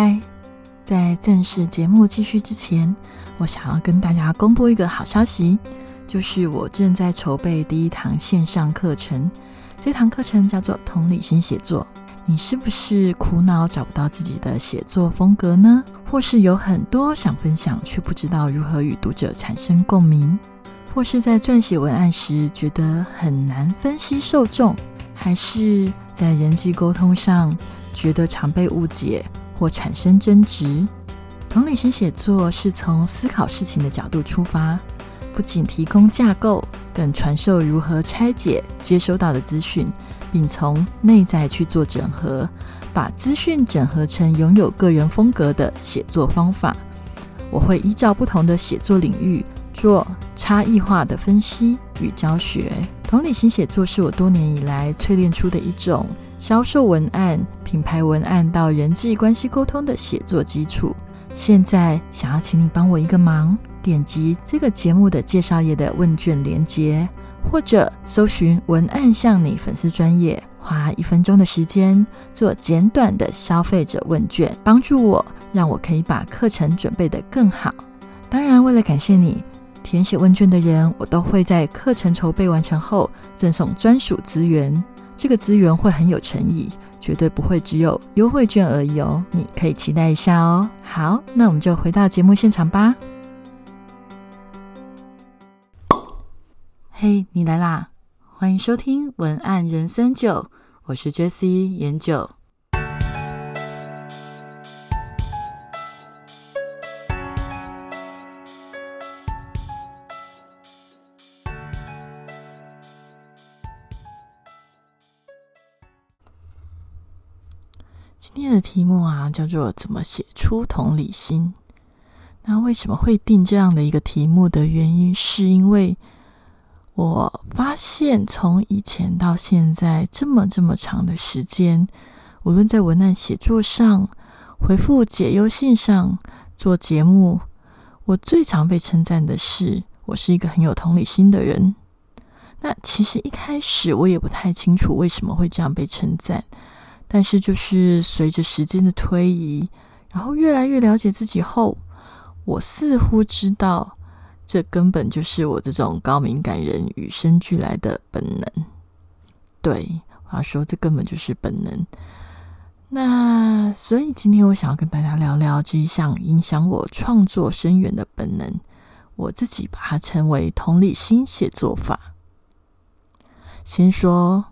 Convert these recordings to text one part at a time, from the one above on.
嗨，在正式节目继续之前，我想要跟大家公布一个好消息，就是我正在筹备第一堂线上课程。这堂课程叫做同理心写作。你是不是苦恼找不到自己的写作风格呢？或是有很多想分享，却不知道如何与读者产生共鸣？或是在撰写文案时觉得很难分析受众？还是在人际沟通上觉得常被误解或产生争执？同理心写作是从思考事情的角度出发，不仅提供架构，更传授如何拆解接收到的资讯。并从内在去做整合，把资讯整合成拥有个人风格的写作方法。我会依照不同的写作领域做差异化的分析与教学。同理心写作是我多年以来淬炼出的一种销售文案、品牌文案到人际关系沟通的写作基础。现在想要请你帮我一个忙，点击这个节目的介绍页的问卷连接。或者搜寻文案向你粉丝专业，花一分钟的时间做简短的消费者问卷，帮助我，让我可以把课程准备得更好。当然，为了感谢你填写问卷的人，我都会在课程筹备完成后赠送专属资源。这个资源会很有诚意，绝对不会只有优惠券而已哦。你可以期待一下哦。好，那我们就回到节目现场吧。嘿，你来啦！欢迎收听《文案人生九》，我是 Jessie 研九。的题目啊，叫做“怎么写出同理心”。那为什么会定这样的一个题目的原因，是因为。我发现，从以前到现在这么这么长的时间，无论在文案写作上、回复解忧信上、做节目，我最常被称赞的是，我是一个很有同理心的人。那其实一开始我也不太清楚为什么会这样被称赞，但是就是随着时间的推移，然后越来越了解自己后，我似乎知道。这根本就是我这种高敏感人与生俱来的本能。对，我要说，这根本就是本能。那所以今天我想要跟大家聊聊这一项影响我创作深远的本能，我自己把它称为同理心写作法。先说，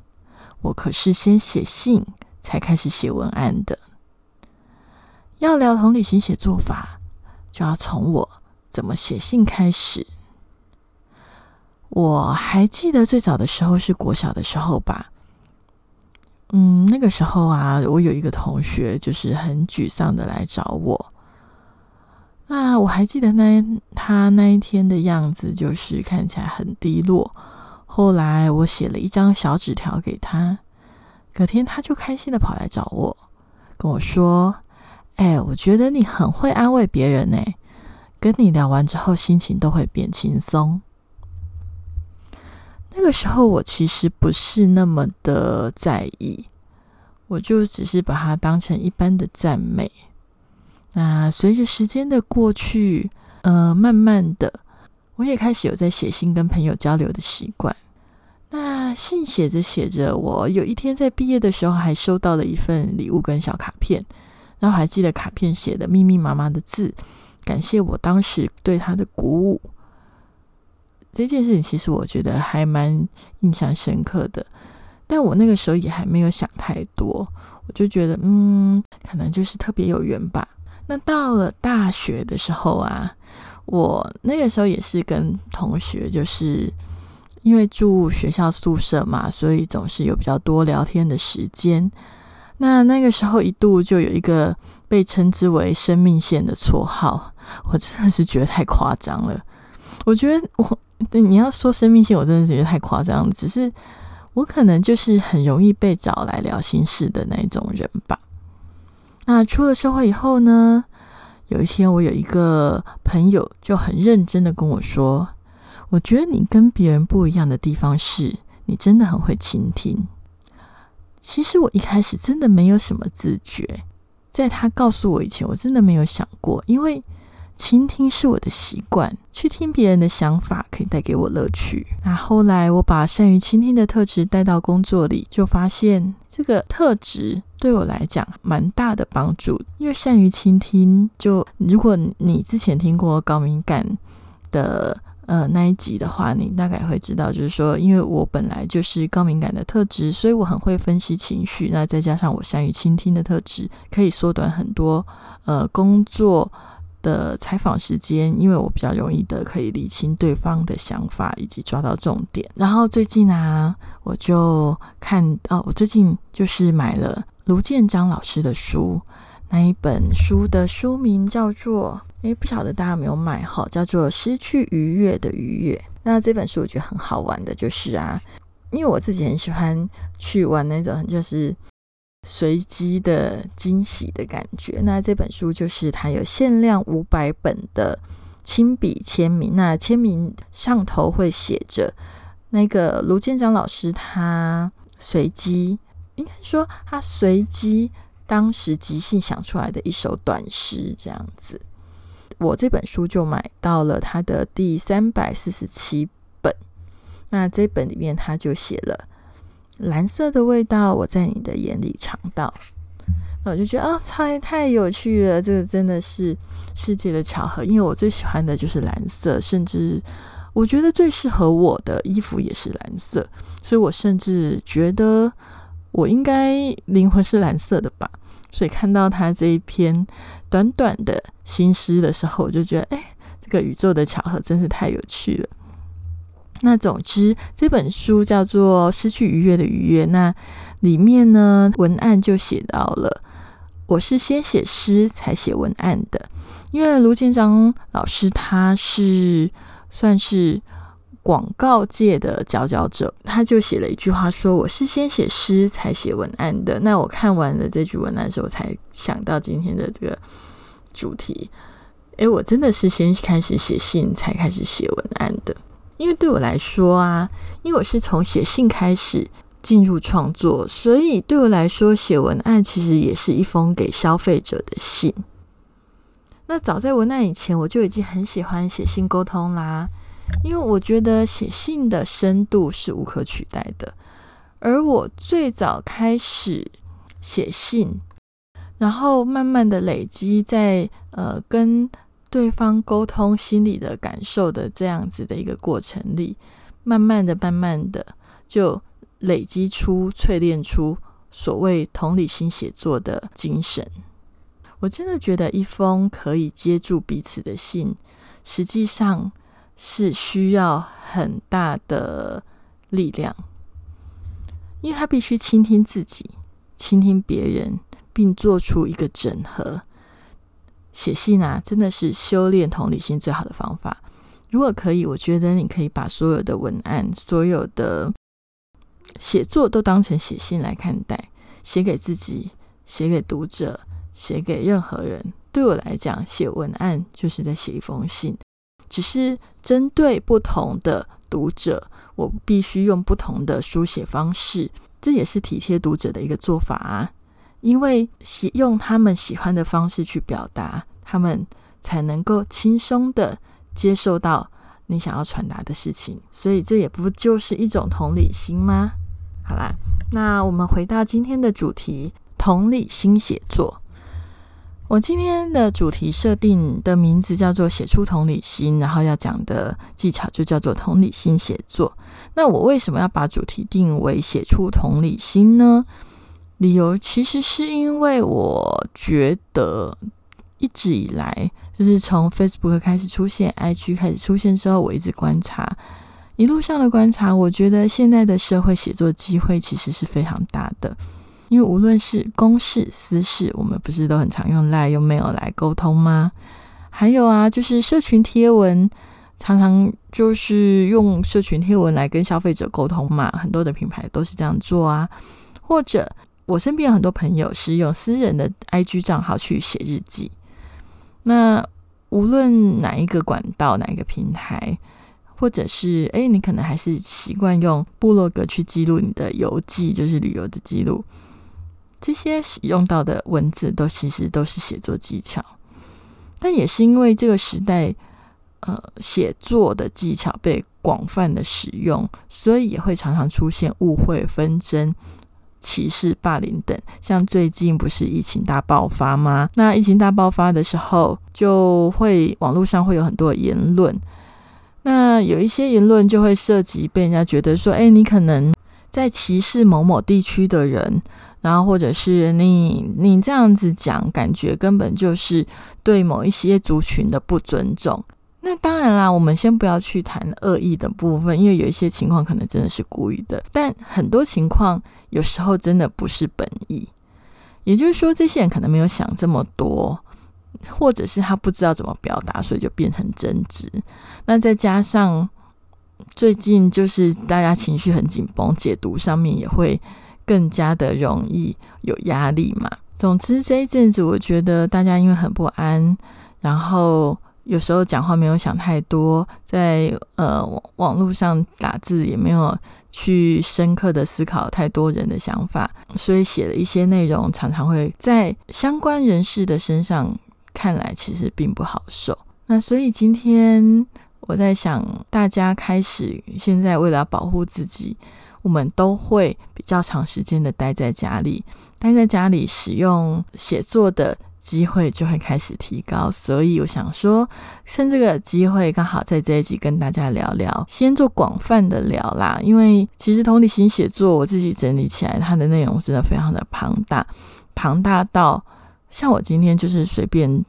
我可是先写信才开始写文案的。要聊同理心写作法，就要从我。怎么写信开始？我还记得最早的时候是国小的时候吧。嗯，那个时候啊，我有一个同学就是很沮丧的来找我。那我还记得那他那一天的样子，就是看起来很低落。后来我写了一张小纸条给他，隔天他就开心的跑来找我，跟我说：“哎，我觉得你很会安慰别人呢。”跟你聊完之后，心情都会变轻松。那个时候，我其实不是那么的在意，我就只是把它当成一般的赞美。那随着时间的过去，呃，慢慢的，我也开始有在写信跟朋友交流的习惯。那信写着写着，我有一天在毕业的时候，还收到了一份礼物跟小卡片，然后还记得卡片写的密密麻麻的字。感谢我当时对他的鼓舞，这件事情其实我觉得还蛮印象深刻的。但我那个时候也还没有想太多，我就觉得嗯，可能就是特别有缘吧。那到了大学的时候啊，我那个时候也是跟同学，就是因为住学校宿舍嘛，所以总是有比较多聊天的时间。那那个时候一度就有一个被称之为“生命线”的绰号。我真的是觉得太夸张了。我觉得我你要说生命线，我真的是觉得太夸张。只是我可能就是很容易被找来聊心事的那种人吧。那出了社会以后呢，有一天我有一个朋友就很认真的跟我说：“我觉得你跟别人不一样的地方是，你真的很会倾听。”其实我一开始真的没有什么自觉。在他告诉我以前，我真的没有想过，因为倾听是我的习惯，去听别人的想法可以带给我乐趣。那后来我把善于倾听的特质带到工作里，就发现这个特质对我来讲蛮大的帮助。因为善于倾听，就如果你之前听过高敏感的。呃，那一集的话，你大概会知道，就是说，因为我本来就是高敏感的特质，所以我很会分析情绪。那再加上我善于倾听的特质，可以缩短很多呃工作的采访时间，因为我比较容易的可以理清对方的想法以及抓到重点。然后最近呢，我就看哦，我最近就是买了卢建章老师的书。那一本书的书名叫做……诶，不晓得大家有没有买哈？叫做《失去愉悦的愉悦》。那这本书我觉得很好玩的，就是啊，因为我自己很喜欢去玩那种就是随机的惊喜的感觉。那这本书就是它有限量五百本的亲笔签名，那签名上头会写着那个卢建章老师他随机，应该说他随机。当时即兴想出来的一首短诗，这样子，我这本书就买到了它的第三百四十七本。那这本里面他就写了“蓝色的味道，我在你的眼里尝到”，那我就觉得啊，太太有趣了，这个真的是世界的巧合。因为我最喜欢的就是蓝色，甚至我觉得最适合我的衣服也是蓝色，所以我甚至觉得。我应该灵魂是蓝色的吧，所以看到他这一篇短短的新诗的时候，我就觉得，哎，这个宇宙的巧合真是太有趣了。那总之，这本书叫做《失去愉悦的愉悦》，那里面呢，文案就写到了，我是先写诗才写文案的，因为卢建章老师他是算是。广告界的佼佼者，他就写了一句话说：“我是先写诗才写文案的。”那我看完了这句文案的时候，才想到今天的这个主题。诶，我真的是先开始写信才开始写文案的，因为对我来说啊，因为我是从写信开始进入创作，所以对我来说，写文案其实也是一封给消费者的信。那早在文案以前，我就已经很喜欢写信沟通啦。因为我觉得写信的深度是无可取代的，而我最早开始写信，然后慢慢的累积在呃跟对方沟通心理的感受的这样子的一个过程里，慢慢的、慢慢的就累积出、淬炼出所谓同理心写作的精神。我真的觉得一封可以接住彼此的信，实际上。是需要很大的力量，因为他必须倾听自己，倾听别人，并做出一个整合。写信啊，真的是修炼同理心最好的方法。如果可以，我觉得你可以把所有的文案、所有的写作都当成写信来看待，写给自己，写给读者，写给任何人。对我来讲，写文案就是在写一封信。只是针对不同的读者，我必须用不同的书写方式，这也是体贴读者的一个做法啊。因为喜用他们喜欢的方式去表达，他们才能够轻松的接受到你想要传达的事情。所以这也不就是一种同理心吗？好啦，那我们回到今天的主题：同理心写作。我今天的主题设定的名字叫做“写出同理心”，然后要讲的技巧就叫做“同理心写作”。那我为什么要把主题定为“写出同理心”呢？理由其实是因为我觉得一直以来，就是从 Facebook 开始出现、IG 开始出现之后，我一直观察，一路上的观察，我觉得现在的社会写作机会其实是非常大的。因为无论是公事私事，我们不是都很常用赖用没有来沟通吗？还有啊，就是社群贴文，常常就是用社群贴文来跟消费者沟通嘛。很多的品牌都是这样做啊。或者我身边有很多朋友是用私人的 IG 账号去写日记。那无论哪一个管道、哪一个平台，或者是诶，你可能还是习惯用部落格去记录你的游记，就是旅游的记录。这些使用到的文字都其实都是写作技巧，但也是因为这个时代，呃，写作的技巧被广泛的使用，所以也会常常出现误会、纷争、歧视、霸凌等。像最近不是疫情大爆发吗？那疫情大爆发的时候，就会网络上会有很多言论，那有一些言论就会涉及被人家觉得说，哎，你可能在歧视某某地区的人。然后，或者是你你这样子讲，感觉根本就是对某一些族群的不尊重。那当然啦，我们先不要去谈恶意的部分，因为有一些情况可能真的是故意的，但很多情况有时候真的不是本意。也就是说，这些人可能没有想这么多，或者是他不知道怎么表达，所以就变成争执。那再加上最近就是大家情绪很紧绷，解读上面也会。更加的容易有压力嘛。总之这一阵子，我觉得大家因为很不安，然后有时候讲话没有想太多，在呃网络上打字也没有去深刻的思考太多人的想法，所以写了一些内容，常常会在相关人士的身上看来其实并不好受。那所以今天我在想，大家开始现在为了保护自己。我们都会比较长时间的待在家里，待在家里使用写作的机会就会开始提高，所以我想说，趁这个机会刚好在这一集跟大家聊聊，先做广泛的聊啦。因为其实同理心写作我自己整理起来，它的内容真的非常的庞大，庞大到像我今天就是随便，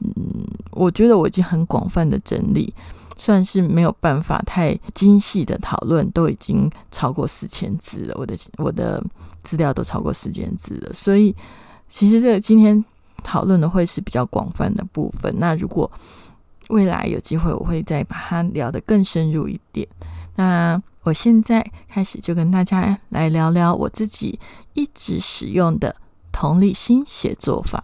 我觉得我已经很广泛的整理。算是没有办法太精细的讨论，都已经超过四千字了。我的我的资料都超过四千字了，所以其实这个今天讨论的会是比较广泛的部分。那如果未来有机会，我会再把它聊得更深入一点。那我现在开始就跟大家来聊聊我自己一直使用的同理心写作法。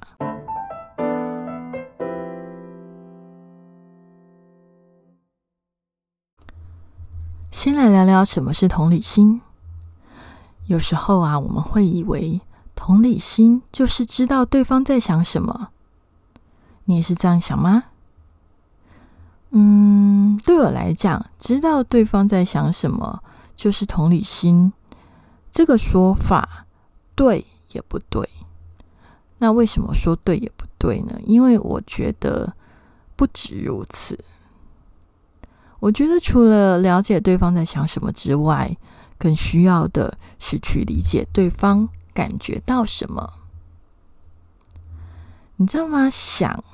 先来聊聊什么是同理心。有时候啊，我们会以为同理心就是知道对方在想什么。你也是这样想吗？嗯，对我来讲，知道对方在想什么就是同理心。这个说法对也不对。那为什么说对也不对呢？因为我觉得不止如此。我觉得除了了解对方在想什么之外，更需要的是去理解对方感觉到什么。你知道吗？想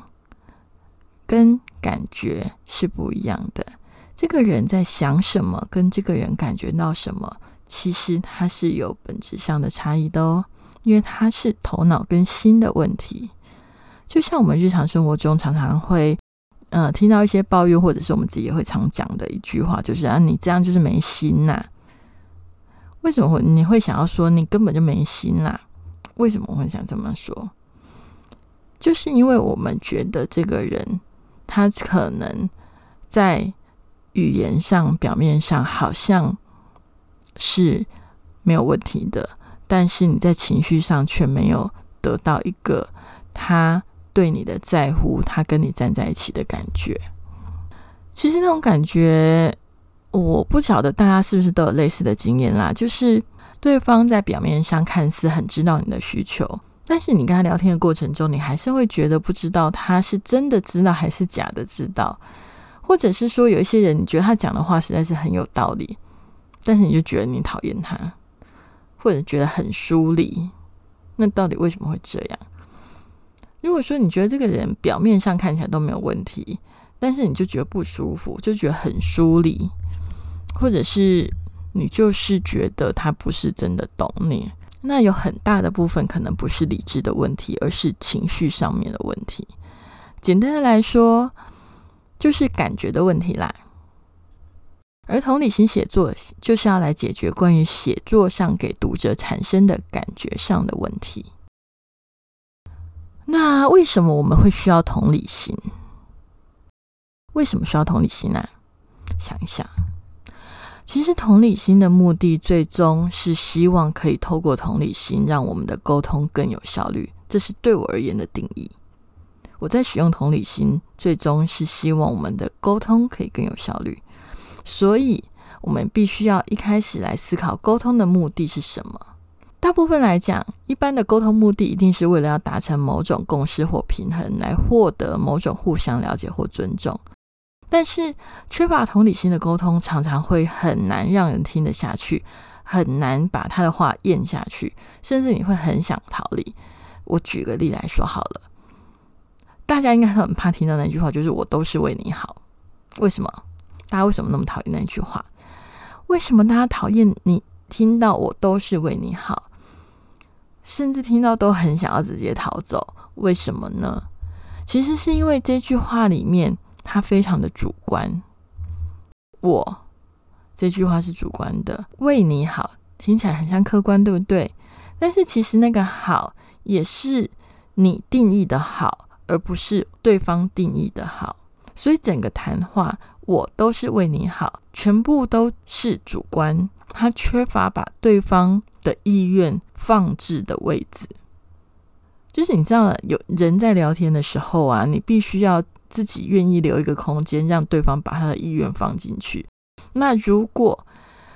跟感觉是不一样的。这个人在想什么，跟这个人感觉到什么，其实它是有本质上的差异的哦。因为它是头脑跟心的问题。就像我们日常生活中常常会。嗯，听到一些抱怨，或者是我们自己也会常讲的一句话，就是啊，你这样就是没心呐。为什么会你会想要说你根本就没心啦？为什么我会想这么说？就是因为我们觉得这个人他可能在语言上、表面上好像是没有问题的，但是你在情绪上却没有得到一个他。对你的在乎，他跟你站在一起的感觉，其实那种感觉，我不晓得大家是不是都有类似的经验啦。就是对方在表面上看似很知道你的需求，但是你跟他聊天的过程中，你还是会觉得不知道他是真的知道还是假的知道，或者是说有一些人，你觉得他讲的话实在是很有道理，但是你就觉得你讨厌他，或者觉得很疏离，那到底为什么会这样？如果说你觉得这个人表面上看起来都没有问题，但是你就觉得不舒服，就觉得很疏离，或者是你就是觉得他不是真的懂你，那有很大的部分可能不是理智的问题，而是情绪上面的问题。简单的来说，就是感觉的问题啦。而同理心写作就是要来解决关于写作上给读者产生的感觉上的问题。那为什么我们会需要同理心？为什么需要同理心呢？想一想，其实同理心的目的，最终是希望可以透过同理心，让我们的沟通更有效率。这是对我而言的定义。我在使用同理心，最终是希望我们的沟通可以更有效率。所以，我们必须要一开始来思考沟通的目的是什么。大部分来讲，一般的沟通目的一定是为了要达成某种共识或平衡，来获得某种互相了解或尊重。但是，缺乏同理心的沟通，常常会很难让人听得下去，很难把他的话咽下去，甚至你会很想逃离。我举个例来说好了，大家应该很怕听到那句话，就是“我都是为你好”。为什么？大家为什么那么讨厌那句话？为什么大家讨厌你听到“我都是为你好”？甚至听到都很想要直接逃走，为什么呢？其实是因为这句话里面它非常的主观。我这句话是主观的，为你好听起来很像客观，对不对？但是其实那个好也是你定义的好，而不是对方定义的好。所以整个谈话，我都是为你好，全部都是主观，它缺乏把对方。的意愿放置的位置，就是你知道，有人在聊天的时候啊，你必须要自己愿意留一个空间，让对方把他的意愿放进去。那如果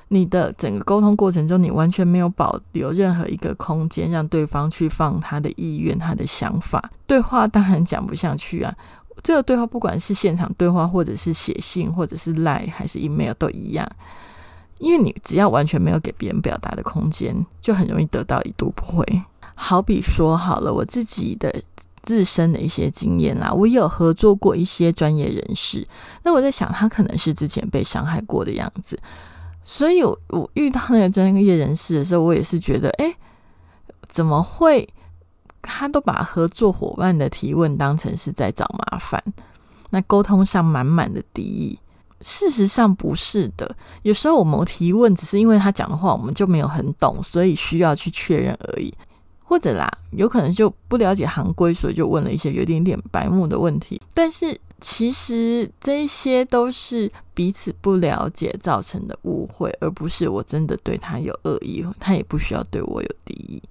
你的整个沟通过程中，你完全没有保留任何一个空间，让对方去放他的意愿、他的想法，对话当然讲不下去啊。这个对话，不管是现场对话，或者是写信，或者是赖，还是 email，都一样。因为你只要完全没有给别人表达的空间，就很容易得到一度不回。好比说，好了，我自己的自身的一些经验啦，我有合作过一些专业人士，那我在想，他可能是之前被伤害过的样子，所以我我遇到那个专业人士的时候，我也是觉得，哎，怎么会他都把合作伙伴的提问当成是在找麻烦？那沟通上满满的敌意。事实上不是的，有时候我们提问只是因为他讲的话我们就没有很懂，所以需要去确认而已。或者啦，有可能就不了解行规，所以就问了一些有点点白目的问题。但是其实这些都是彼此不了解造成的误会，而不是我真的对他有恶意，他也不需要对我有敌意。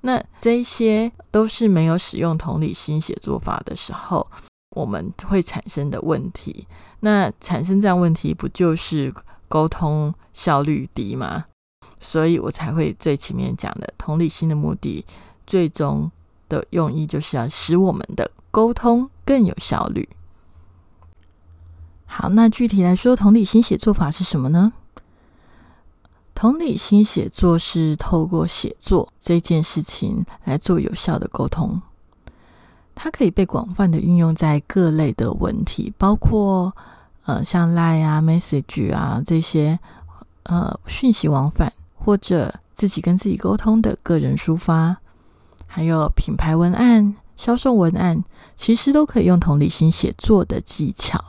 那这些都是没有使用同理心写作法的时候。我们会产生的问题，那产生这样问题，不就是沟通效率低吗？所以我才会最前面讲的同理心的目的，最终的用意就是要使我们的沟通更有效率。好，那具体来说，同理心写作法是什么呢？同理心写作是透过写作这件事情来做有效的沟通。它可以被广泛的运用在各类的文体，包括呃像 Line 啊、Message 啊这些呃讯息往返，或者自己跟自己沟通的个人抒发，还有品牌文案、销售文案，其实都可以用同理心写作的技巧。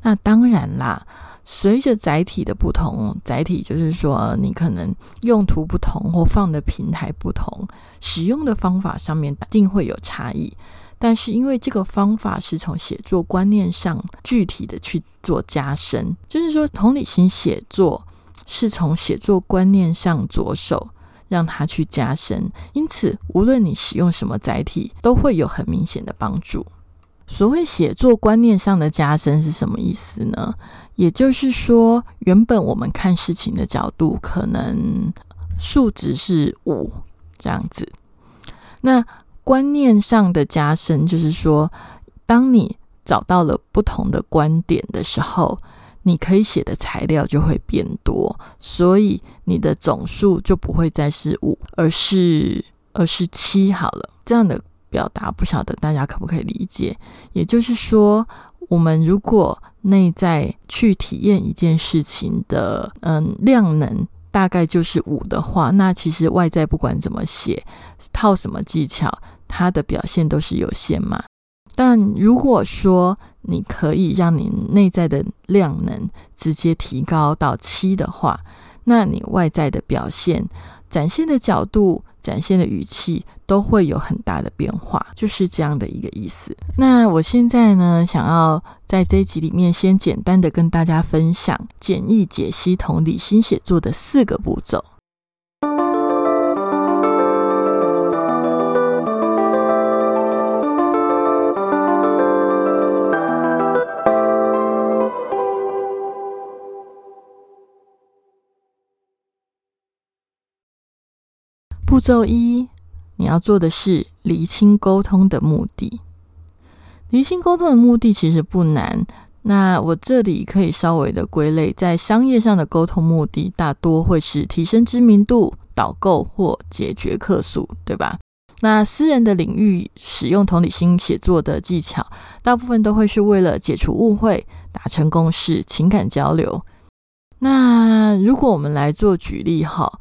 那当然啦，随着载体的不同，载体就是说你可能用途不同或放的平台不同，使用的方法上面一定会有差异。但是，因为这个方法是从写作观念上具体的去做加深，就是说，同理心写作是从写作观念上着手，让它去加深。因此，无论你使用什么载体，都会有很明显的帮助。所谓写作观念上的加深是什么意思呢？也就是说，原本我们看事情的角度可能数值是五这样子，那。观念上的加深，就是说，当你找到了不同的观点的时候，你可以写的材料就会变多，所以你的总数就不会再是五，而是而是七好了。这样的表达，不晓得大家可不可以理解？也就是说，我们如果内在去体验一件事情的，嗯，量能。大概就是五的话，那其实外在不管怎么写，套什么技巧，它的表现都是有限嘛。但如果说你可以让你内在的量能直接提高到七的话，那你外在的表现、展现的角度、展现的语气都会有很大的变化，就是这样的一个意思。那我现在呢，想要在这一集里面先简单的跟大家分享简易解析同理心写作的四个步骤。骤一，你要做的是厘清沟通的目的。厘清沟通的目的其实不难，那我这里可以稍微的归类，在商业上的沟通目的大多会是提升知名度、导购或解决客诉，对吧？那私人的领域使用同理心写作的技巧，大部分都会是为了解除误会、达成共识、情感交流。那如果我们来做举例，哈。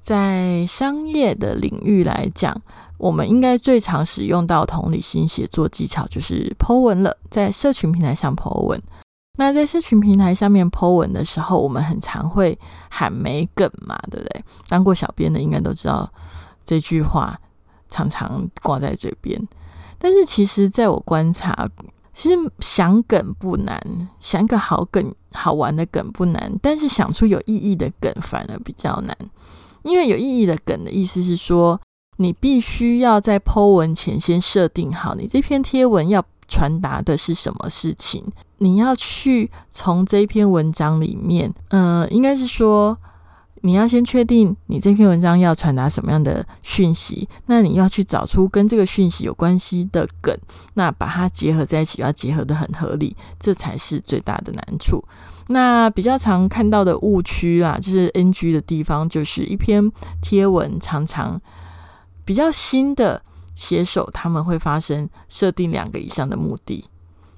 在商业的领域来讲，我们应该最常使用到同理心写作技巧就是 Po 文了。在社群平台上 Po 文，那在社群平台上面 Po 文的时候，我们很常会喊没梗嘛，对不对？当过小编的应该都知道这句话常常挂在嘴边。但是其实，在我观察，其实想梗不难，想个好梗、好玩的梗不难，但是想出有意义的梗反而比较难。因为有意义的梗的意思是说，你必须要在 Po 文前先设定好，你这篇贴文要传达的是什么事情。你要去从这篇文章里面，呃，应该是说，你要先确定你这篇文章要传达什么样的讯息，那你要去找出跟这个讯息有关系的梗，那把它结合在一起，要结合的很合理，这才是最大的难处。那比较常看到的误区啊，就是 NG 的地方，就是一篇贴文常常比较新的写手，他们会发生设定两个以上的目的，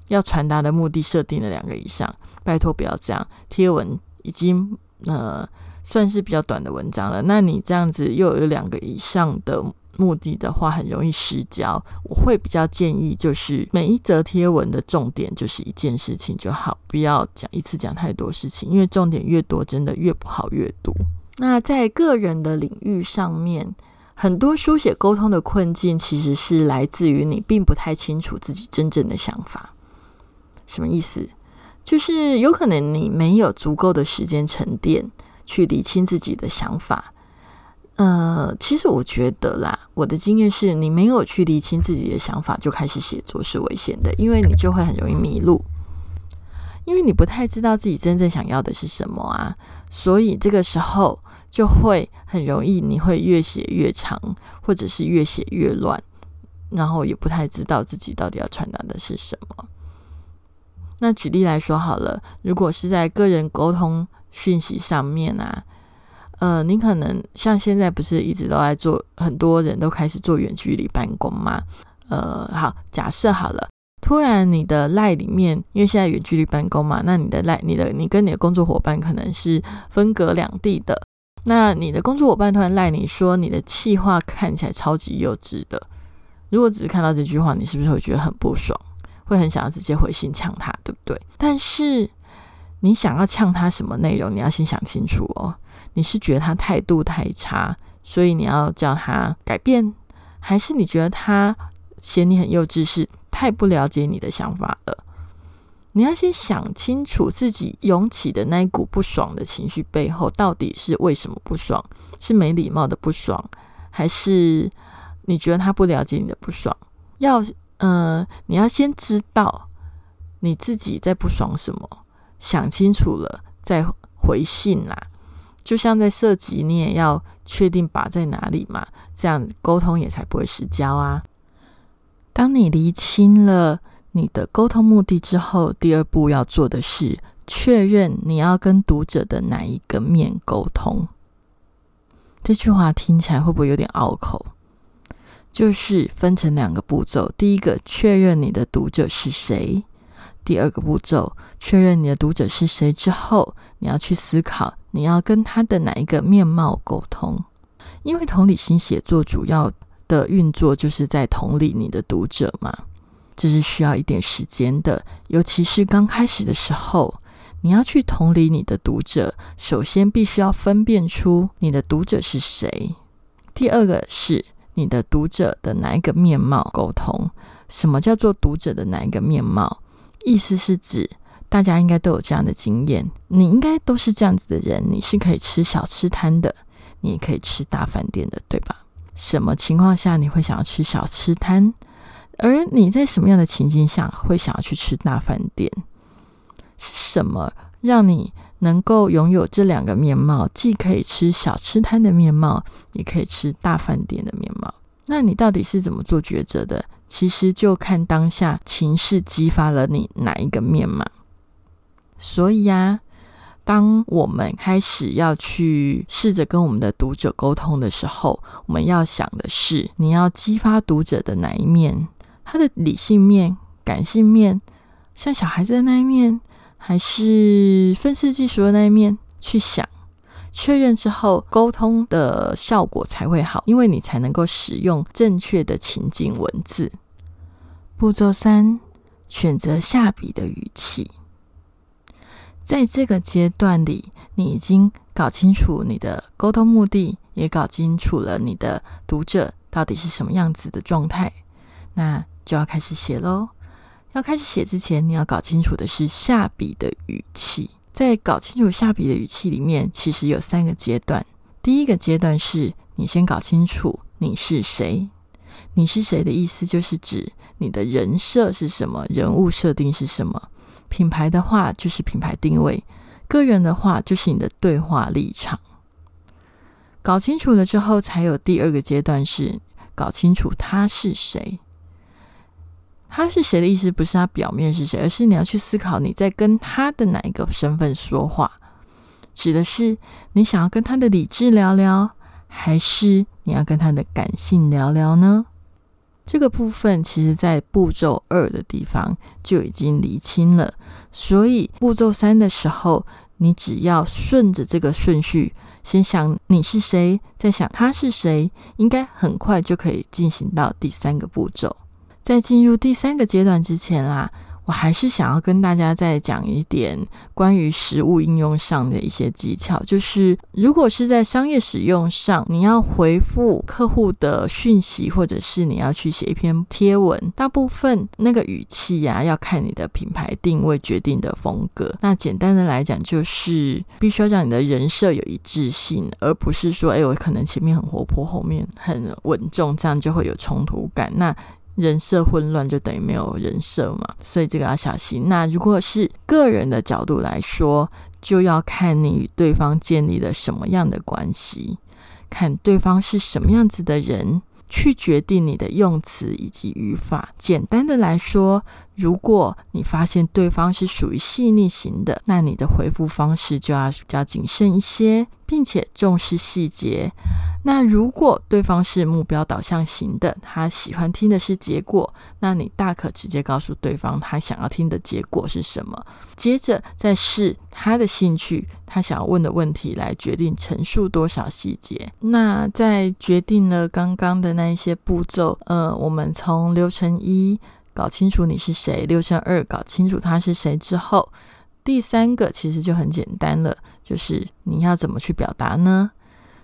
要传达的目的设定了两个以上，拜托不要这样，贴文已经呃算是比较短的文章了，那你这样子又有两个以上的。目的的话很容易失焦，我会比较建议就是每一则贴文的重点就是一件事情就好，不要讲一次讲太多事情，因为重点越多，真的越不好阅读。那在个人的领域上面，很多书写沟通的困境其实是来自于你并不太清楚自己真正的想法。什么意思？就是有可能你没有足够的时间沉淀去理清自己的想法。呃，其实我觉得啦，我的经验是你没有去理清自己的想法就开始写作是危险的，因为你就会很容易迷路，因为你不太知道自己真正想要的是什么啊，所以这个时候就会很容易你会越写越长，或者是越写越乱，然后也不太知道自己到底要传达的是什么。那举例来说好了，如果是在个人沟通讯息上面啊。呃，你可能像现在不是一直都在做，很多人都开始做远距离办公嘛？呃，好，假设好了，突然你的赖里面，因为现在远距离办公嘛，那你的赖，你的你跟你的工作伙伴可能是分隔两地的，那你的工作伙伴突然赖你说你的气话看起来超级幼稚的，如果只是看到这句话，你是不是会觉得很不爽，会很想要直接回信呛他，对不对？但是你想要呛他什么内容，你要先想清楚哦。你是觉得他态度太差，所以你要叫他改变，还是你觉得他嫌你很幼稚，是太不了解你的想法了？你要先想清楚自己涌起的那一股不爽的情绪背后到底是为什么不爽？是没礼貌的不爽，还是你觉得他不了解你的不爽？要，呃，你要先知道你自己在不爽什么，想清楚了再回信啦。就像在射击，你也要确定靶在哪里嘛，这样沟通也才不会失焦啊。当你厘清了你的沟通目的之后，第二步要做的是确认你要跟读者的哪一个面沟通。这句话听起来会不会有点拗口？就是分成两个步骤，第一个确认你的读者是谁，第二个步骤确认你的读者是谁之后，你要去思考。你要跟他的哪一个面貌沟通？因为同理心写作主要的运作就是在同理你的读者嘛，这是需要一点时间的。尤其是刚开始的时候，你要去同理你的读者，首先必须要分辨出你的读者是谁。第二个是你的读者的哪一个面貌沟通？什么叫做读者的哪一个面貌？意思是指大家应该都有这样的经验，你应该都是这样子的人，你是可以吃小吃摊的，你可以吃大饭店的，对吧？什么情况下你会想要吃小吃摊？而你在什么样的情境下会想要去吃大饭店？是什么让你能够拥有这两个面貌，既可以吃小吃摊的面貌，也可以吃大饭店的面貌？那你到底是怎么做抉择的？其实就看当下情势激发了你哪一个面貌。所以呀，当我们开始要去试着跟我们的读者沟通的时候，我们要想的是，你要激发读者的哪一面？他的理性面、感性面，像小孩子的那一面，还是愤世嫉俗的那一面？去想，确认之后，沟通的效果才会好，因为你才能够使用正确的情景文字。步骤三：选择下笔的语气。在这个阶段里，你已经搞清楚你的沟通目的，也搞清楚了你的读者到底是什么样子的状态。那就要开始写喽。要开始写之前，你要搞清楚的是下笔的语气。在搞清楚下笔的语气里面，其实有三个阶段。第一个阶段是你先搞清楚你是谁。你是谁的意思，就是指你的人设是什么，人物设定是什么。品牌的话，就是品牌定位；个人的话，就是你的对话立场。搞清楚了之后，才有第二个阶段，是搞清楚他是谁。他是谁的意思，不是他表面是谁，而是你要去思考你在跟他的哪一个身份说话，指的是你想要跟他的理智聊聊，还是你要跟他的感性聊聊呢？这个部分其实，在步骤二的地方就已经厘清了，所以步骤三的时候，你只要顺着这个顺序，先想你是谁，再想他是谁，应该很快就可以进行到第三个步骤。在进入第三个阶段之前啦，我还是想要跟大家再讲一点关于实物应用上的一些技巧。就是如果是在商业使用上，你要回复客户的讯息，或者是你要去写一篇贴文，大部分那个语气呀，要看你的品牌定位决定的风格。那简单的来讲，就是必须要让你的人设有一致性，而不是说，哎，我可能前面很活泼，后面很稳重，这样就会有冲突感。那人设混乱就等于没有人设嘛，所以这个要小心。那如果是个人的角度来说，就要看你与对方建立了什么样的关系，看对方是什么样子的人，去决定你的用词以及语法。简单的来说，如果你发现对方是属于细腻型的，那你的回复方式就要比较谨慎一些，并且重视细节。那如果对方是目标导向型的，他喜欢听的是结果，那你大可直接告诉对方他想要听的结果是什么，接着再试他的兴趣，他想要问的问题来决定陈述多少细节。那在决定了刚刚的那一些步骤，呃，我们从流程一搞清楚你是谁，流程二搞清楚他是谁之后，第三个其实就很简单了，就是你要怎么去表达呢？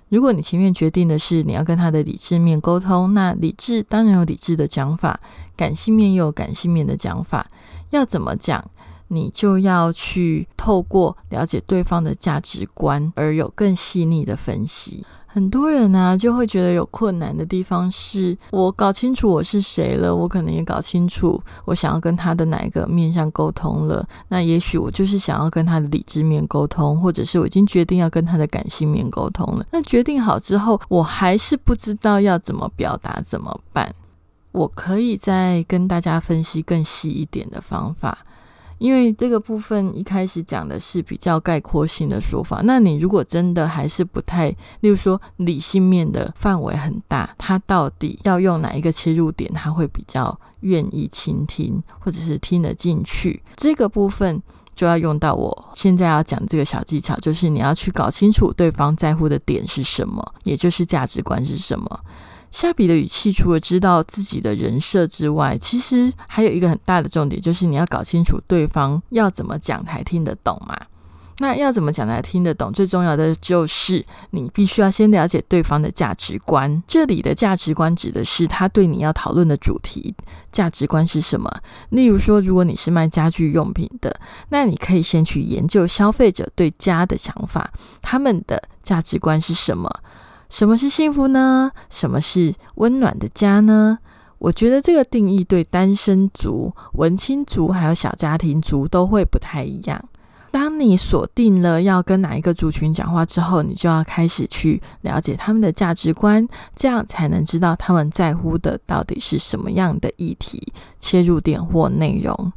如果你前面决定的是你要跟他的理智面沟通，那理智当然有理智的讲法，感性面又有感性面的讲法。要怎么讲，你就要去透过了解对方的价值观，而有更细腻的分析。很多人呢就会觉得有困难的地方是，我搞清楚我是谁了，我可能也搞清楚我想要跟他的哪一个面向沟通了。那也许我就是想要跟他的理智面沟通，或者是我已经决定要跟他的感性面沟通了。那决定好之后，我还是不知道要怎么表达，怎么办？我可以再跟大家分析更细一点的方法。因为这个部分一开始讲的是比较概括性的说法，那你如果真的还是不太，例如说理性面的范围很大，他到底要用哪一个切入点，他会比较愿意倾听，或者是听得进去？这个部分就要用到我现在要讲这个小技巧，就是你要去搞清楚对方在乎的点是什么，也就是价值观是什么。下笔的语气，除了知道自己的人设之外，其实还有一个很大的重点，就是你要搞清楚对方要怎么讲才听得懂嘛。那要怎么讲才听得懂？最重要的就是你必须要先了解对方的价值观。这里的价值观指的是他对你要讨论的主题价值观是什么。例如说，如果你是卖家具用品的，那你可以先去研究消费者对家的想法，他们的价值观是什么？什么是幸福呢？什么是温暖的家呢？我觉得这个定义对单身族、文青族还有小家庭族都会不太一样。当你锁定了要跟哪一个族群讲话之后，你就要开始去了解他们的价值观，这样才能知道他们在乎的到底是什么样的议题、切入点或内容。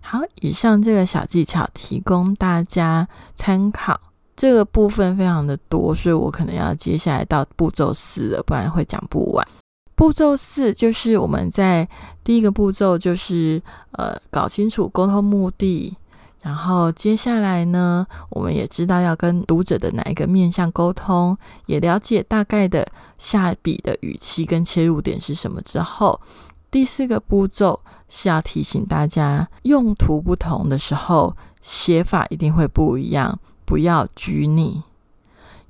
好，以上这个小技巧提供大家参考。这个部分非常的多，所以我可能要接下来到步骤四了，不然会讲不完。步骤四就是我们在第一个步骤就是呃搞清楚沟通目的，然后接下来呢，我们也知道要跟读者的哪一个面向沟通，也了解大概的下笔的语气跟切入点是什么之后，第四个步骤是要提醒大家，用途不同的时候写法一定会不一样。不要拘泥，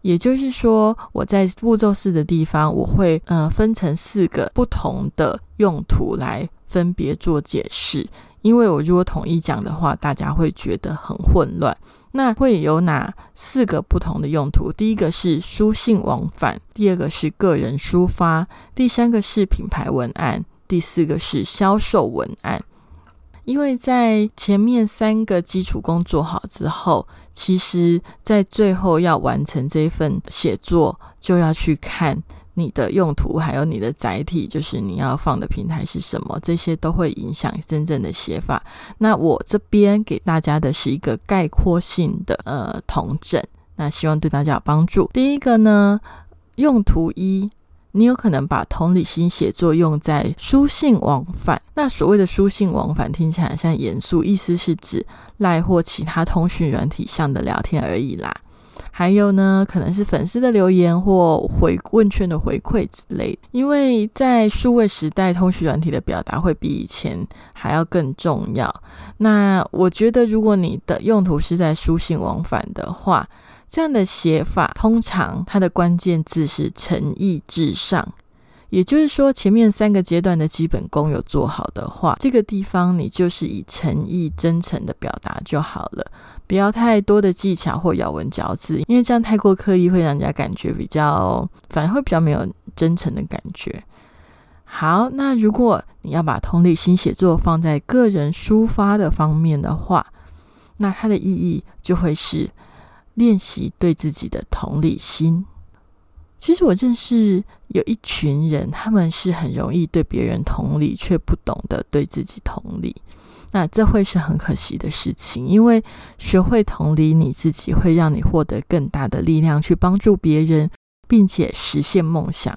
也就是说，我在步骤四的地方，我会呃分成四个不同的用途来分别做解释。因为我如果统一讲的话，大家会觉得很混乱。那会有哪四个不同的用途？第一个是书信往返，第二个是个人抒发，第三个是品牌文案，第四个是销售文案。因为在前面三个基础工做好之后，其实在最后要完成这份写作，就要去看你的用途，还有你的载体，就是你要放的平台是什么，这些都会影响真正的写法。那我这边给大家的是一个概括性的呃统整，那希望对大家有帮助。第一个呢，用途一。你有可能把同理心写作用在书信往返。那所谓的书信往返听起来像严肃，意思是指赖或其他通讯软体上的聊天而已啦。还有呢，可能是粉丝的留言或回问卷的回馈之类。因为在数位时代，通讯软体的表达会比以前还要更重要。那我觉得，如果你的用途是在书信往返的话，这样的写法，通常它的关键字是诚意至上，也就是说，前面三个阶段的基本功有做好的话，这个地方你就是以诚意、真诚的表达就好了，不要太多的技巧或咬文嚼字，因为这样太过刻意，会让人家感觉比较，反而会比较没有真诚的感觉。好，那如果你要把同理心写作放在个人抒发的方面的话，那它的意义就会是。练习对自己的同理心。其实我认识有一群人，他们是很容易对别人同理，却不懂得对自己同理。那这会是很可惜的事情，因为学会同理你自己，会让你获得更大的力量去帮助别人，并且实现梦想。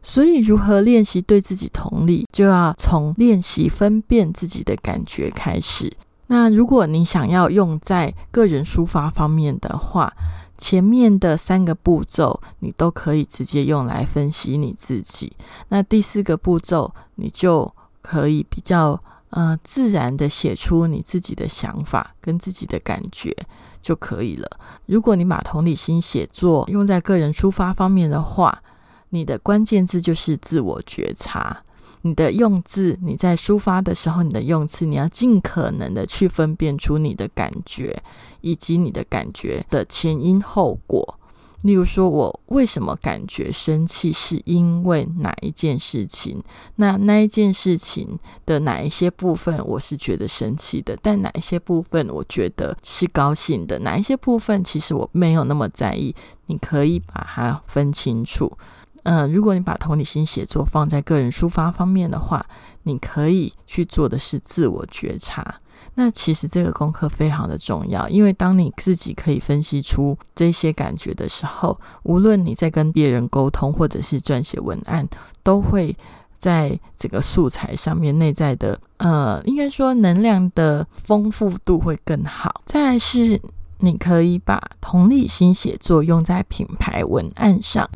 所以，如何练习对自己同理，就要从练习分辨自己的感觉开始。那如果你想要用在个人抒发方面的话，前面的三个步骤你都可以直接用来分析你自己。那第四个步骤，你就可以比较呃自然的写出你自己的想法跟自己的感觉就可以了。如果你把同理心写作用在个人抒发方面的话，你的关键字就是自我觉察。你的用字，你在抒发的时候，你的用词，你要尽可能的去分辨出你的感觉，以及你的感觉的前因后果。例如说，我为什么感觉生气，是因为哪一件事情？那那一件事情的哪一些部分，我是觉得生气的，但哪一些部分我觉得是高兴的？哪一些部分其实我没有那么在意？你可以把它分清楚。嗯，如果你把同理心写作放在个人抒发方面的话，你可以去做的是自我觉察。那其实这个功课非常的重要，因为当你自己可以分析出这些感觉的时候，无论你在跟别人沟通或者是撰写文案，都会在这个素材上面内在的呃，应该说能量的丰富度会更好。再是，你可以把同理心写作用在品牌文案上。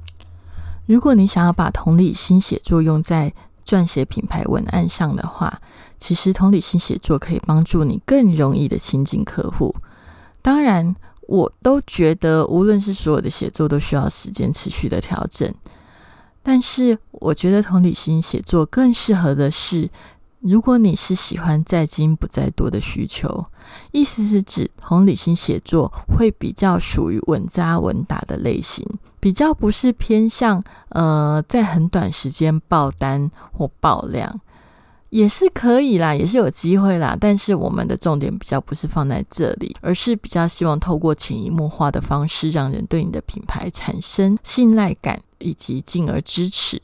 如果你想要把同理心写作用在撰写品牌文案上的话，其实同理心写作可以帮助你更容易的亲近客户。当然，我都觉得无论是所有的写作都需要时间持续的调整，但是我觉得同理心写作更适合的是。如果你是喜欢在精不在多的需求，意思是指同理心写作会比较属于稳扎稳打的类型，比较不是偏向呃在很短时间爆单或爆量，也是可以啦，也是有机会啦。但是我们的重点比较不是放在这里，而是比较希望透过潜移默化的方式，让人对你的品牌产生信赖感，以及进而支持。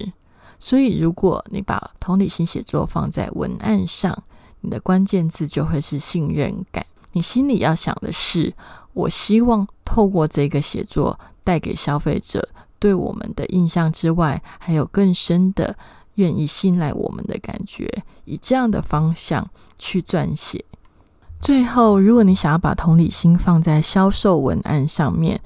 所以，如果你把同理心写作放在文案上，你的关键字就会是信任感。你心里要想的是：我希望透过这个写作带给消费者对我们的印象之外，还有更深的愿意信赖我们的感觉。以这样的方向去撰写。最后，如果你想要把同理心放在销售文案上面。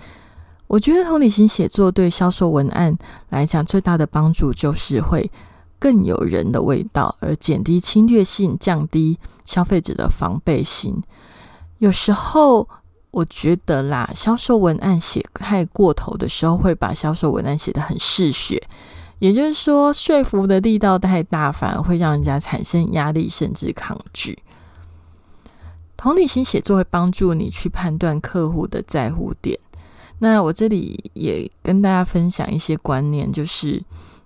我觉得同理心写作对销售文案来讲最大的帮助，就是会更有人的味道，而减低侵略性，降低消费者的防备心。有时候我觉得啦，销售文案写太过头的时候，会把销售文案写得很嗜血，也就是说，说服的力道太大，反而会让人家产生压力，甚至抗拒。同理心写作会帮助你去判断客户的在乎点。那我这里也跟大家分享一些观念，就是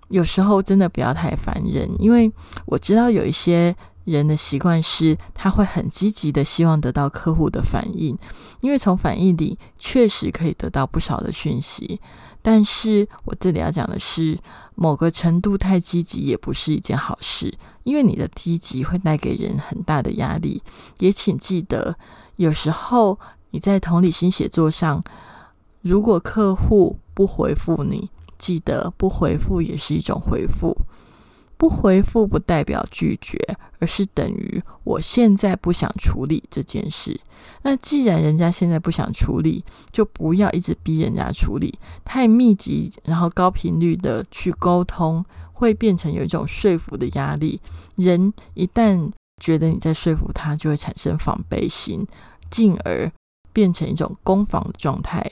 有时候真的不要太烦人，因为我知道有一些人的习惯是他会很积极的希望得到客户的反应，因为从反应里确实可以得到不少的讯息。但是我这里要讲的是，某个程度太积极也不是一件好事，因为你的积极会带给人很大的压力。也请记得，有时候你在同理心写作上。如果客户不回复你，记得不回复也是一种回复。不回复不代表拒绝，而是等于我现在不想处理这件事。那既然人家现在不想处理，就不要一直逼人家处理。太密集，然后高频率的去沟通，会变成有一种说服的压力。人一旦觉得你在说服他，就会产生防备心，进而变成一种攻防的状态。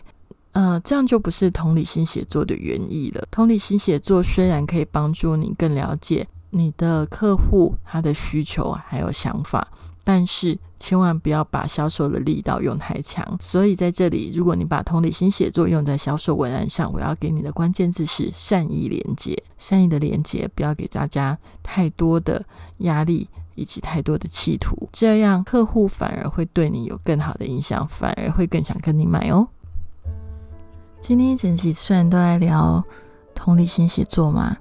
呃，这样就不是同理心写作的原意了。同理心写作虽然可以帮助你更了解你的客户他的需求还有想法，但是千万不要把销售的力道用太强。所以在这里，如果你把同理心写作用在销售文案上，我要给你的关键字是善意连接。善意的连接，不要给大家太多的压力以及太多的企图，这样客户反而会对你有更好的印象，反而会更想跟你买哦。今天整集虽然都在聊同理心写作嘛，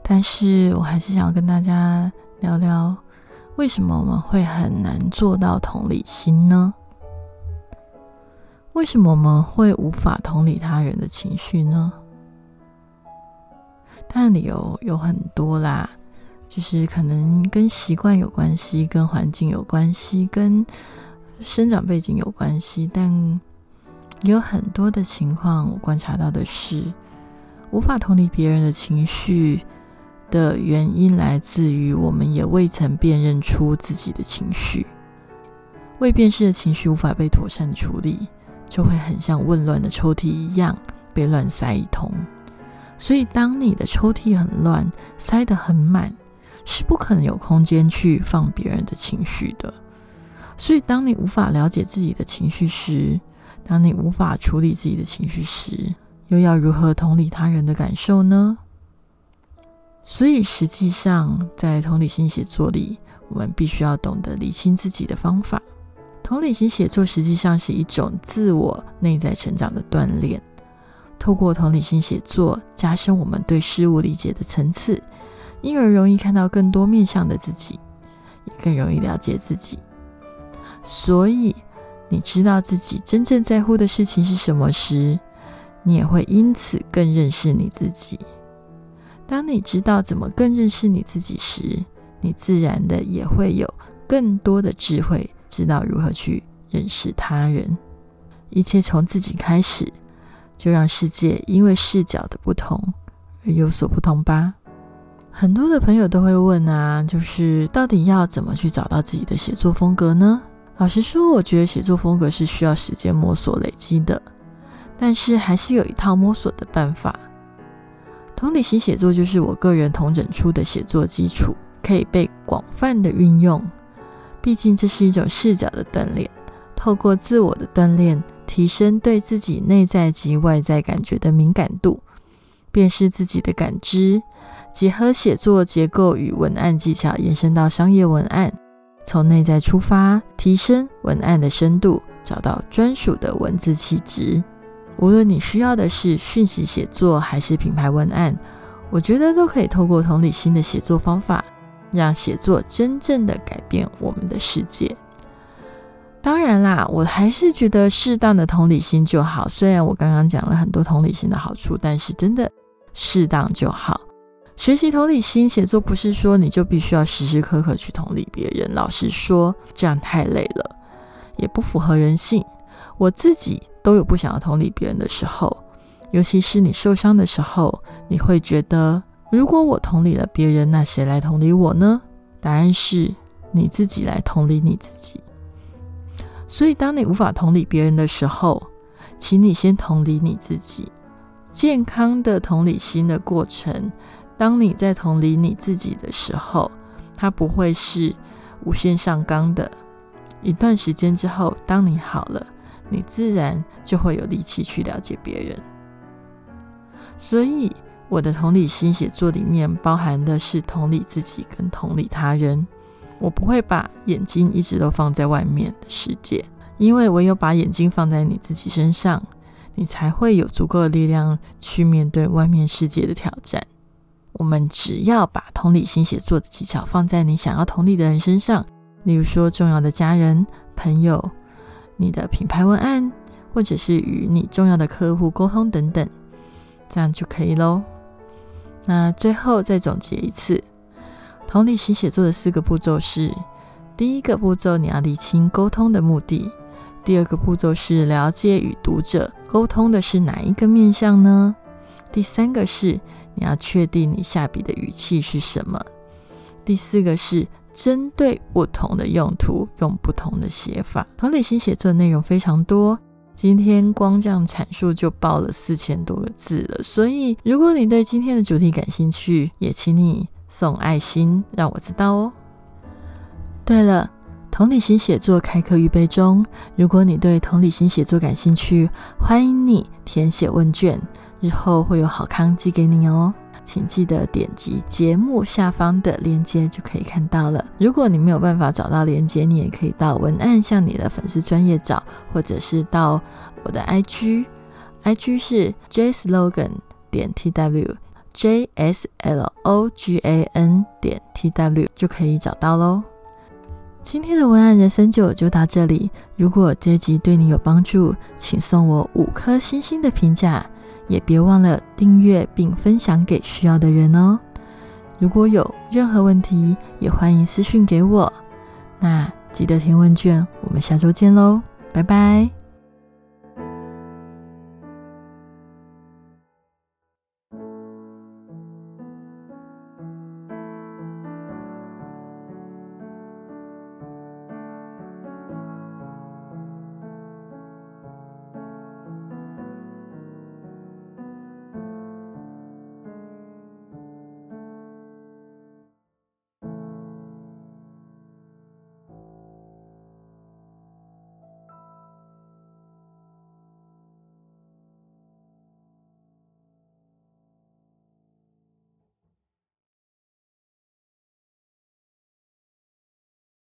但是我还是想跟大家聊聊，为什么我们会很难做到同理心呢？为什么我们会无法同理他人的情绪呢？当然理由有很多啦，就是可能跟习惯有关系，跟环境有关系，跟生长背景有关系，但。有很多的情况，我观察到的是，无法同理别人的情绪的原因，来自于我们也未曾辨认出自己的情绪，未辨识的情绪无法被妥善处理，就会很像混乱的抽屉一样被乱塞一通。所以，当你的抽屉很乱，塞得很满，是不可能有空间去放别人的情绪的。所以，当你无法了解自己的情绪时，当你无法处理自己的情绪时，又要如何同理他人的感受呢？所以，实际上在同理心写作里，我们必须要懂得理清自己的方法。同理心写作实际上是一种自我内在成长的锻炼。透过同理心写作，加深我们对事物理解的层次，因而容易看到更多面向的自己，也更容易了解自己。所以。你知道自己真正在乎的事情是什么时，你也会因此更认识你自己。当你知道怎么更认识你自己时，你自然的也会有更多的智慧，知道如何去认识他人。一切从自己开始，就让世界因为视角的不同而有所不同吧。很多的朋友都会问啊，就是到底要怎么去找到自己的写作风格呢？老实说，我觉得写作风格是需要时间摸索累积的，但是还是有一套摸索的办法。同理心写作就是我个人同整出的写作基础，可以被广泛的运用。毕竟这是一种视角的锻炼，透过自我的锻炼，提升对自己内在及外在感觉的敏感度，辨识自己的感知。结合写作结构与文案技巧，延伸到商业文案，从内在出发，提升文案的深度，找到专属的文字气质。无论你需要的是讯息写作还是品牌文案，我觉得都可以透过同理心的写作方法，让写作真正的改变我们的世界。当然啦，我还是觉得适当的同理心就好。虽然我刚刚讲了很多同理心的好处，但是真的适当就好。学习同理心写作，不是说你就必须要时时刻刻去同理别人。老实说，这样太累了，也不符合人性。我自己都有不想要同理别人的时候，尤其是你受伤的时候，你会觉得，如果我同理了别人，那谁来同理我呢？答案是你自己来同理你自己。所以，当你无法同理别人的时候，请你先同理你自己。健康的同理心的过程。当你在同理你自己的时候，它不会是无限上纲的。一段时间之后，当你好了，你自然就会有力气去了解别人。所以，我的同理心写作里面包含的是同理自己跟同理他人。我不会把眼睛一直都放在外面的世界，因为唯有把眼睛放在你自己身上，你才会有足够的力量去面对外面世界的挑战。我们只要把同理心写作的技巧放在你想要同理的人身上，例如说重要的家人、朋友、你的品牌文案，或者是与你重要的客户沟通等等，这样就可以喽。那最后再总结一次，同理心写作的四个步骤是：第一个步骤，你要理清沟通的目的；第二个步骤是了解与读者沟通的是哪一个面向呢？第三个是。你要确定你下笔的语气是什么。第四个是针对不同的用途用不同的写法。同理心写作的内容非常多，今天光这样阐述就报了四千多个字了。所以，如果你对今天的主题感兴趣，也请你送爱心让我知道哦。对了，同理心写作开课预备中，如果你对同理心写作感兴趣，欢迎你填写问卷。日后会有好康寄给你哦，请记得点击节目下方的链接就可以看到了。如果你没有办法找到链接，你也可以到文案向你的粉丝专业找，或者是到我的 IG，IG 是 jslogan 点 tw，j s l o g a n 点 tw 就可以找到喽。今天的文案人生就就到这里。如果这集对你有帮助，请送我五颗星星的评价。也别忘了订阅并分享给需要的人哦。如果有任何问题，也欢迎私讯给我。那记得填问卷，我们下周见喽，拜拜。